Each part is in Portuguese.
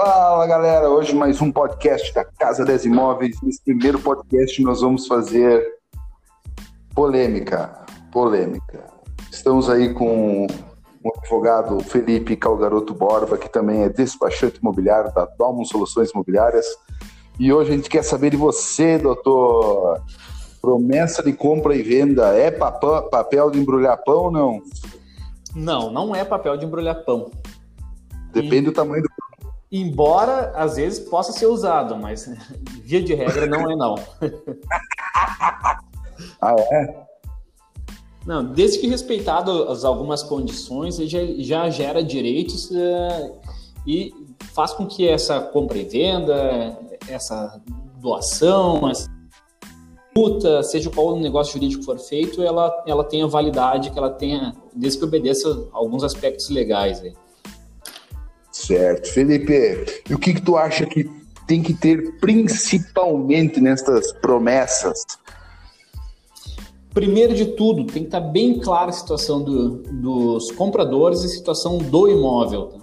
Fala galera, hoje mais um podcast da Casa 10 Imóveis. Nesse primeiro podcast nós vamos fazer polêmica, polêmica. Estamos aí com o advogado Felipe Calgaroto Borba, que também é despachante imobiliário da Dalmo Soluções Imobiliárias. E hoje a gente quer saber de você, doutor. Promessa de compra e venda é papel de embrulhar pão ou não? Não, não é papel de embrulhar pão. Depende e... do tamanho do Embora às vezes possa ser usado, mas via de regra não é não. ah, é? Não, desde que respeitado as algumas condições, ele já, já gera direitos uh, e faz com que essa compra e venda, essa doação, essa luta, seja qual o negócio jurídico for feito, ela, ela tenha validade, que ela tenha, desde que obedeça alguns aspectos legais. Aí. Certo. Felipe, e o que, que tu acha que tem que ter principalmente nessas promessas? Primeiro de tudo, tem que estar bem clara a situação do, dos compradores e a situação do imóvel. Tá?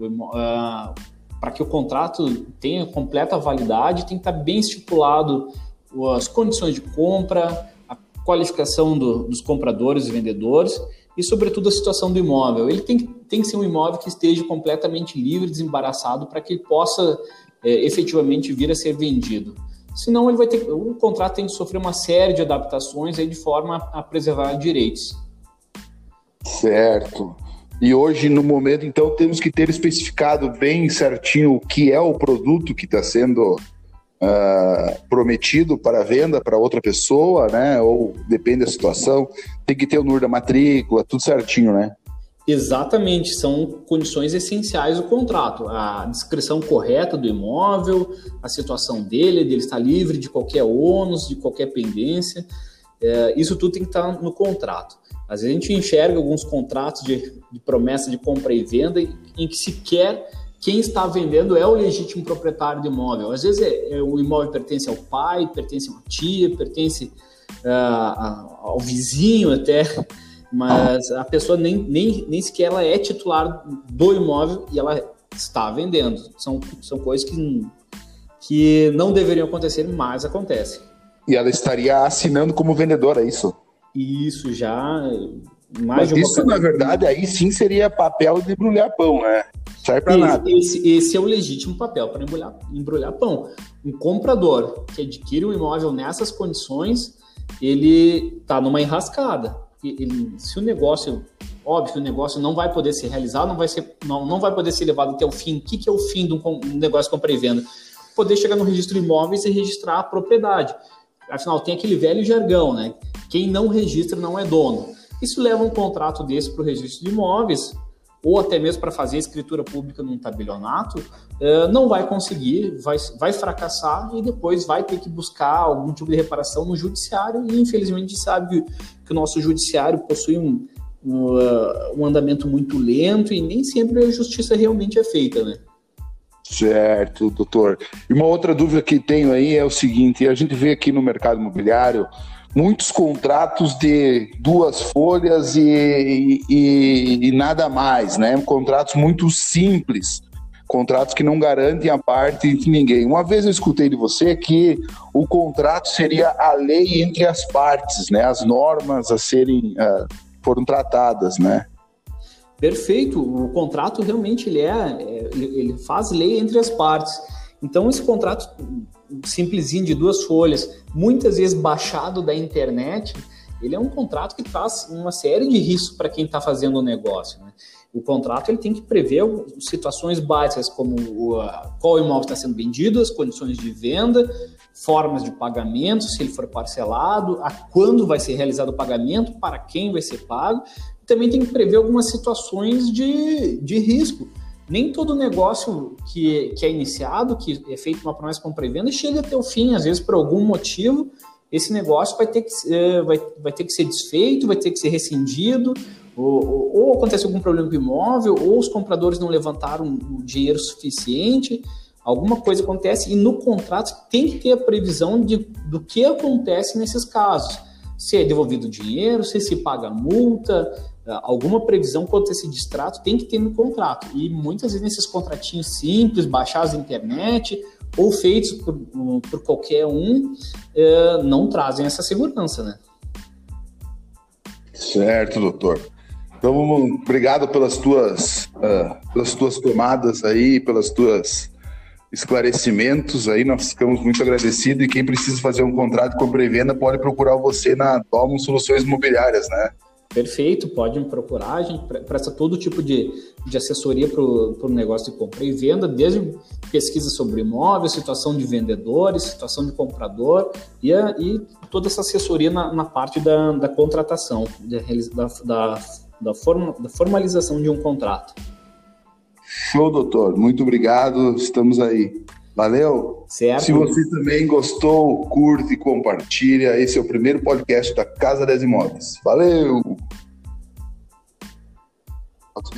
Uh, Para que o contrato tenha completa validade, tem que estar bem estipulado as condições de compra, a qualificação do, dos compradores e vendedores e, sobretudo, a situação do imóvel. Ele tem que, tem que ser um imóvel que esteja completamente livre, desembaraçado, para que ele possa é, efetivamente vir a ser vendido. Senão, ele vai ter, o contrato tem que sofrer uma série de adaptações aí de forma a preservar direitos. Certo. E hoje, no momento, então, temos que ter especificado bem certinho o que é o produto que está sendo uh, prometido para venda para outra pessoa, né? Ou depende da situação, tem que ter o NUR da matrícula, tudo certinho, né? Exatamente, são condições essenciais do contrato. A descrição correta do imóvel, a situação dele, dele estar livre de qualquer ônus, de qualquer pendência. É, isso tudo tem que estar no contrato. Às vezes a gente enxerga alguns contratos de, de promessa de compra e venda em que sequer quem está vendendo é o legítimo proprietário do imóvel. Às vezes é, é, o imóvel pertence ao pai, pertence uma tia, pertence uh, ao vizinho até, mas a pessoa nem, nem, nem sequer ela é titular do imóvel e ela está vendendo. São, são coisas que, que não deveriam acontecer, mas acontecem. E ela estaria assinando como vendedora, é isso? Isso já. Mais Mas isso, na verdade, aí sim seria papel de embrulhar pão, né? Serve para nada. Esse, esse, é o legítimo papel para embrulhar, embrulhar pão. Um comprador que adquire um imóvel nessas condições, ele está numa enrascada. Ele, se o negócio, óbvio o negócio não vai poder ser realizado, não vai, ser, não, não vai poder ser levado até o fim. O que, que é o fim de um, negócio compra e venda? Poder chegar no registro de imóveis e registrar a propriedade. Afinal, tem aquele velho jargão, né? Quem não registra não é dono. Isso leva um contrato desse para o registro de imóveis, ou até mesmo para fazer a escritura pública num tabelionato, uh, não vai conseguir, vai, vai fracassar e depois vai ter que buscar algum tipo de reparação no judiciário. E infelizmente a gente sabe que, o nosso judiciário possui um, um, uh, um andamento muito lento e nem sempre a justiça realmente é feita, né? Certo, doutor. E uma outra dúvida que tenho aí é o seguinte: a gente vê aqui no mercado imobiliário muitos contratos de duas folhas e, e, e, nada mais, né? Contratos muito simples, contratos que não garantem a parte de ninguém. Uma vez eu escutei de você que o contrato seria a lei entre as partes, né? As normas a serem uh, foram tratadas, né? Perfeito. O contrato realmente ele é, é ele faz lei entre as partes. Então esse contrato simplesinho de duas folhas, muitas vezes baixado da internet, ele é um contrato que traz uma série de riscos para quem está fazendo o negócio. Né? O contrato ele tem que prever situações básicas como o, qual imóvel está sendo vendido, as condições de venda, formas de pagamento, se ele for parcelado, a quando vai ser realizado o pagamento, para quem vai ser pago. Também tem que prever algumas situações de, de risco nem todo negócio que, que é iniciado, que é feito uma promessa com pré-venda, chega até o fim. Às vezes, por algum motivo, esse negócio vai ter que, é, vai, vai ter que ser desfeito, vai ter que ser rescindido, ou, ou, ou, acontece algum problema com o imóvel, ou os compradores não levantaram o dinheiro suficiente, alguma coisa acontece, e no contrato tem que ter a previsão de, do que acontece nesses casos. se é devolvido o dinheiro, se se paga multa, alguma previsão quanto a esse distrato tem que ter no contrato. E muitas vezes nesses contratinhos simples, baixados na internet ou feitos por, por qualquer um, é, não trazem essa segurança, né? Certo, doutor. Então, obrigado pelas tuas, uh, pelas tuas tomadas aí, pelas tuas esclarecimentos aí, nós ficamos muito agradecidos e quem precisa fazer um contrato com a Prevenda pode procurar você na Domo Soluções Imobiliárias, né? Perfeito, pode me procurar, a gente presta todo tipo de, de assessoria para o negócio de compra e venda, desde pesquisa sobre imóvel, situação de vendedores, situação de comprador e, a, e toda essa assessoria na, na parte da, da contratação, da, da, da, forma, da formalização de um contrato. Show, doutor. Muito obrigado. Estamos aí. Valeu? Certo. Se você também gostou, curte e compartilha. Esse é o primeiro podcast da Casa das Imóveis. Valeu!